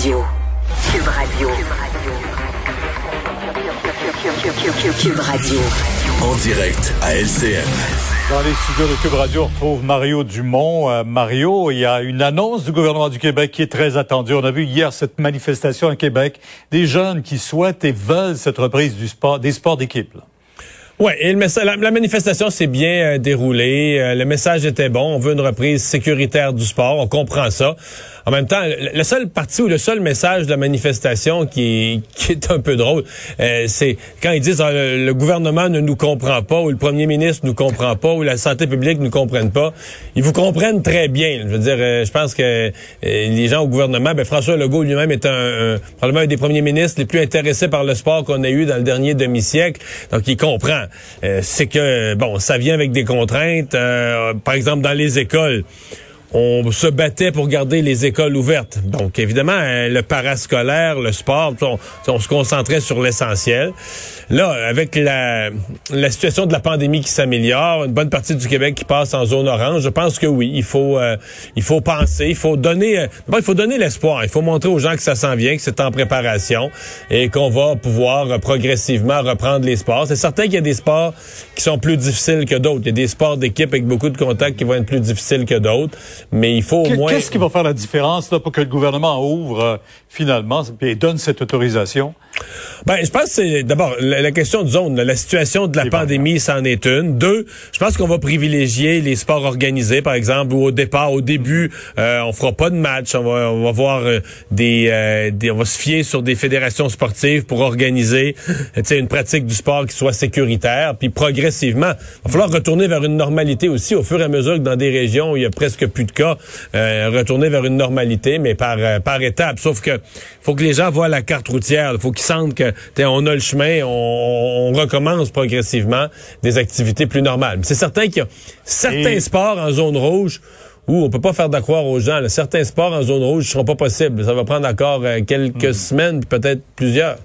Radio. Cube Radio. Cube Radio. En direct à LCN. Dans les studios de Cube Radio, on retrouve Mario Dumont. Euh, Mario, il y a une annonce du gouvernement du Québec qui est très attendue. On a vu hier cette manifestation à Québec, des jeunes qui souhaitent et veulent cette reprise du sport, des sports d'équipe. Oui, et le la, manifestation s'est bien euh, déroulée. Euh, le message était bon. On veut une reprise sécuritaire du sport. On comprend ça. En même temps, le seul parti ou le seul message de la manifestation qui qui est un peu drôle, euh, c'est quand ils disent ah, le, gouvernement ne nous comprend pas ou le premier ministre nous comprend pas ou la santé publique ne nous comprenne pas. Ils vous comprennent très bien. Je veux dire, euh, je pense que les gens au gouvernement, ben François Legault lui-même est un, probablement un des premiers ministres les plus intéressés par le sport qu'on a eu dans le dernier demi-siècle. Donc, il comprend. C'est que, bon, ça vient avec des contraintes. par exemple, dans les écoles on se battait pour garder les écoles ouvertes. Donc, évidemment, euh, le parascolaire, le sport, on, se concentrait sur l'essentiel. Là, avec la, la, situation de la pandémie qui s'améliore, une bonne partie du Québec qui passe en zone orange, je pense que oui, il faut, euh, il faut penser, il faut donner, euh, il faut donner l'espoir. Il faut montrer aux gens que ça s'en vient, que c'est en préparation et qu'on va pouvoir progressivement reprendre les sports. C'est certain qu'il y a des sports qui sont plus difficiles que d'autres. Il y a des sports d'équipe avec beaucoup de contacts qui vont être plus difficiles que d'autres mais il faut au moins... Qu'est-ce qui va faire la différence là, pour que le gouvernement ouvre euh, finalement et donne cette autorisation? Ben, je pense que c'est d'abord la, question de zone, la situation de la pandémie, c'en est une. Deux, je pense qu'on va privilégier les sports organisés, par exemple, où au départ, au début, euh, on fera pas de match, on va, on va voir euh, des, euh, des, on va se fier sur des fédérations sportives pour organiser, une pratique du sport qui soit sécuritaire, puis progressivement, il va falloir retourner vers une normalité aussi, au fur et à mesure que dans des régions où il y a presque plus de cas, euh, retourner vers une normalité, mais par par étapes. Sauf que faut que les gens voient la carte routière, faut qu'ils sentent que on a le chemin, on, recommence progressivement des activités plus normales. C'est certain qu'il y a certains sports en zone rouge où on peut pas faire d'accroire aux gens. Certains sports en zone rouge ne seront pas possibles. Ça va prendre encore euh, quelques hmm. semaines, peut-être plusieurs.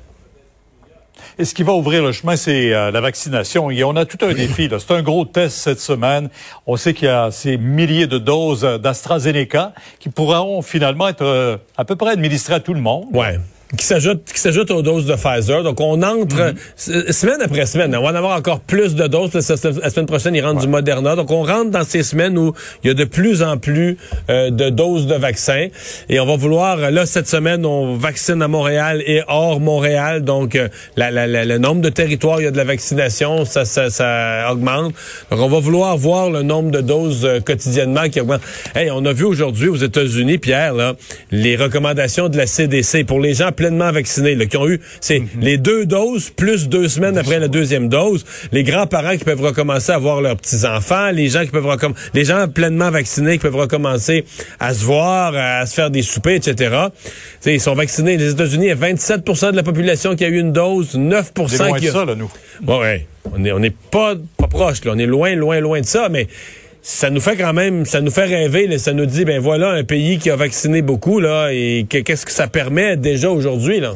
Et ce qui va ouvrir le chemin, c'est euh, la vaccination. Et on a tout un défi. C'est un gros test cette semaine. On sait qu'il y a ces milliers de doses d'AstraZeneca qui pourront finalement être euh, à peu près administrées à tout le monde. Ouais qui s'ajoute qui s'ajoute aux doses de Pfizer. Donc on entre mhm. semaine après semaine. On va en avoir encore plus de doses. La, semaine prochaine, ils rentrent du Moderna. Donc on rentre dans ces semaines où il y a de plus en plus euh, de doses de vaccins. Et on va vouloir là cette semaine, on vaccine à Montréal et hors Montréal. Donc euh, la, la, le nombre de territoires où il y a de la vaccination, ça, ça, ça, augmente. Donc on va vouloir voir le nombre de doses euh, quotidiennement qui augmente. Hey, on a vu aujourd'hui aux États-Unis, Pierre, là, les recommandations de la CDC pour les gens pleinement vaccinés, là, qui ont eu c'est mhm. les deux doses plus deux semaines après la deuxième dose, les grands-parents qui peuvent recommencer à voir leurs petits-enfants, les gens qui peuvent recommencer, les gens pleinement vaccinés qui peuvent recommencer à se voir, à se faire des soupers, etc. ils sont vaccinés. Les États-Unis, il y a 27% de la population qui a eu une dose, 9% qui a... ça, là, nous. Bon, ouais. On n'est on est pas, pas proche, là. On est loin, loin, loin de ça, mais ça nous fait quand même, ça nous fait rêver. Là, ça nous dit, ben voilà, un pays qui a vacciné beaucoup là, et qu'est-ce que ça permet déjà aujourd'hui là?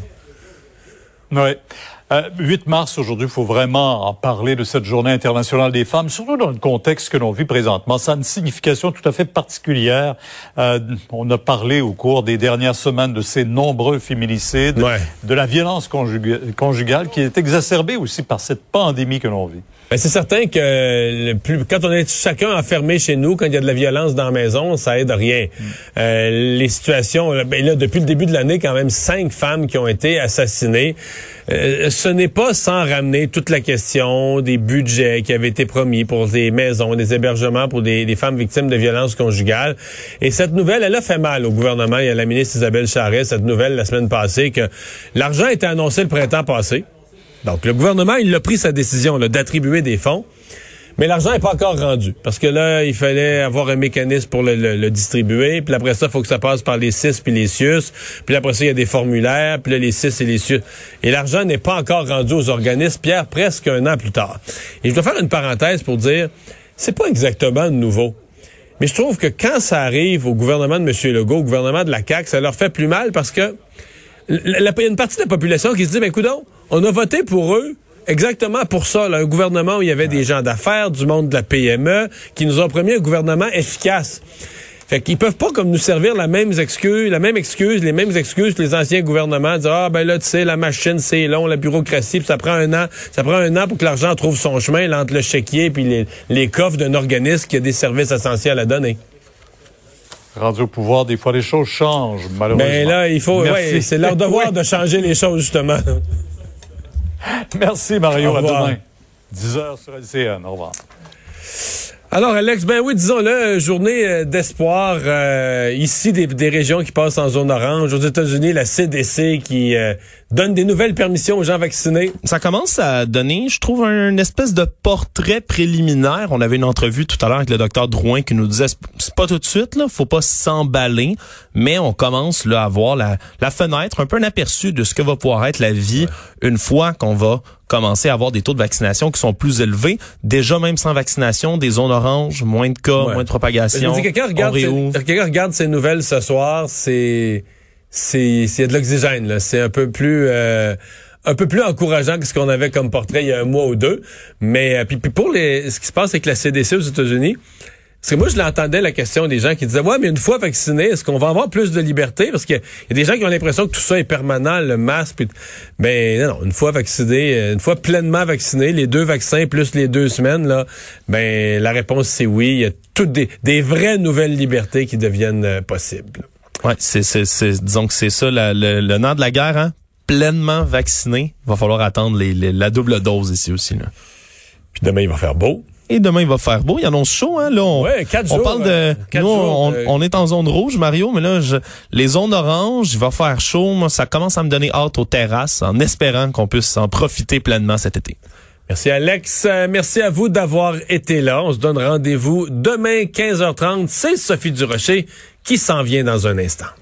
Oui. 8 euh, mars aujourd'hui, il faut vraiment en parler de cette journée internationale des femmes, surtout dans le contexte que l'on vit présentement. Ça a une signification tout à fait particulière. Euh, on a parlé au cours des dernières semaines de ces nombreux féminicides, de la violence conjugale qui est exacerbée aussi par cette pandémie que l'on vit. Ben, c'est certain que le plus, quand on est chacun enfermé chez nous, quand il y a de la violence dans la maison, ça aide rien. Mm. Euh, les situations, ben là, depuis le début de l'année, quand même cinq femmes qui ont été assassinées. Euh, ce n'est pas sans ramener toute la question des budgets qui avaient été promis pour des maisons, des hébergements pour des, femmes victimes de violences conjugales. Et cette nouvelle, elle a fait mal au gouvernement. Y a la ministre Isabelle Charret, cette nouvelle la semaine passée, que l'argent été annoncé le printemps passé. Donc, le gouvernement, il a pris sa décision d'attribuer des fonds. Mais l'argent n'est pas encore rendu. Parce que là, il fallait avoir un mécanisme pour le, distribuer. Puis après ça, il faut que ça passe par les CIS puis les CIUS. Puis après ça, il y a des formulaires. Puis là, les CIS et les CIUS. Et l'argent n'est pas encore rendu aux organismes, Pierre, presque un an plus tard. Et je dois faire une parenthèse pour dire, c'est pas exactement nouveau. Mais je trouve que quand ça arrive au gouvernement de M. Legault, au gouvernement de la CAQ, ça leur fait plus mal parce que il y a une partie de la population qui se dit, ben, on a voté pour eux exactement pour ça, un gouvernement où il y avait des gens d'affaires, du monde de la PME, qui nous ont promis un gouvernement efficace. Fait qu'ils peuvent pas comme nous servir la même excuse, la même excuse, les mêmes excuses que les anciens gouvernements, dire ah ben là tu sais la machine c'est long, la bureaucratie, puis ça prend un an, ça prend un an pour que l'argent trouve son chemin entre le chéquier puis les, les coffres d'un organisme qui a des services essentiels à donner. Rendu au pouvoir, des fois les choses changent malheureusement. Mais ben là il faut, ouais, c'est leur devoir de changer les choses justement. Merci Mario, à demain. 10 heures sur LCN. Au revoir. Alors, Alex, ben oui, disons-le, journée euh, d'espoir euh, ici des, des, régions qui passent en zone orange. Aux États-Unis, la CDC qui euh, donne des nouvelles permissions aux gens vaccinés. Ça commence à donner, je trouve, un espèce de portrait préliminaire. On avait une entrevue tout à l'heure avec le docteur Drouin qui nous disait c'est pas tout de suite, là, faut pas s'emballer, mais on commence là à voir la, la fenêtre, un peu un aperçu de ce que va pouvoir être la vie une fois qu'on va commencer à avoir des taux de vaccination qui sont plus élevés. Déjà, même sans vaccination, des zones oranges, moins de cas, moins de propagation. Quelqu'un regarde, quelqu'un regarde ces nouvelles ce soir, c'est c'est de l'oxygène. C'est un peu plus euh, un peu plus encourageant que ce qu'on avait comme portrait il y a un mois ou deux. Mais euh, puis, puis pour les ce qui se passe avec la CDC aux États-Unis, parce que moi, je l'entendais la question des gens qui disaient, ouais, mais une fois vacciné, est-ce qu'on va avoir plus de liberté? Parce qu'il y a des gens qui ont l'impression que tout ça est permanent, le masque. Puis... Ben non, une fois vacciné, euh, une fois pleinement vacciné, les deux vaccins plus les deux semaines, là, ben la réponse c'est oui. Il y a toutes des, des vraies nouvelles libertés qui deviennent possibles. Ouais, c'est, c'est, c'est, disons que c'est ça le, le nom de la guerre, hein? Pleinement vacciné. Il va falloir attendre les, la double dose ici aussi. Là. Puis demain, il va faire beau. Et demain, il va faire beau. Il annonce chaud, hein? Là, on, ouais, quatre on parle de. Euh, nous, on, on, est en zone rouge, Mario, mais là, je, les zones oranges, il va faire chaud. Moi, ça commence à me donner hâte aux terrasses, en espérant qu'on puisse en profiter pleinement cet été. Merci Alex. Euh, merci à vous d'avoir été là. On se donne rendez-vous demain 15h30. C'est Sophie Durocher qui s'en vient dans un instant.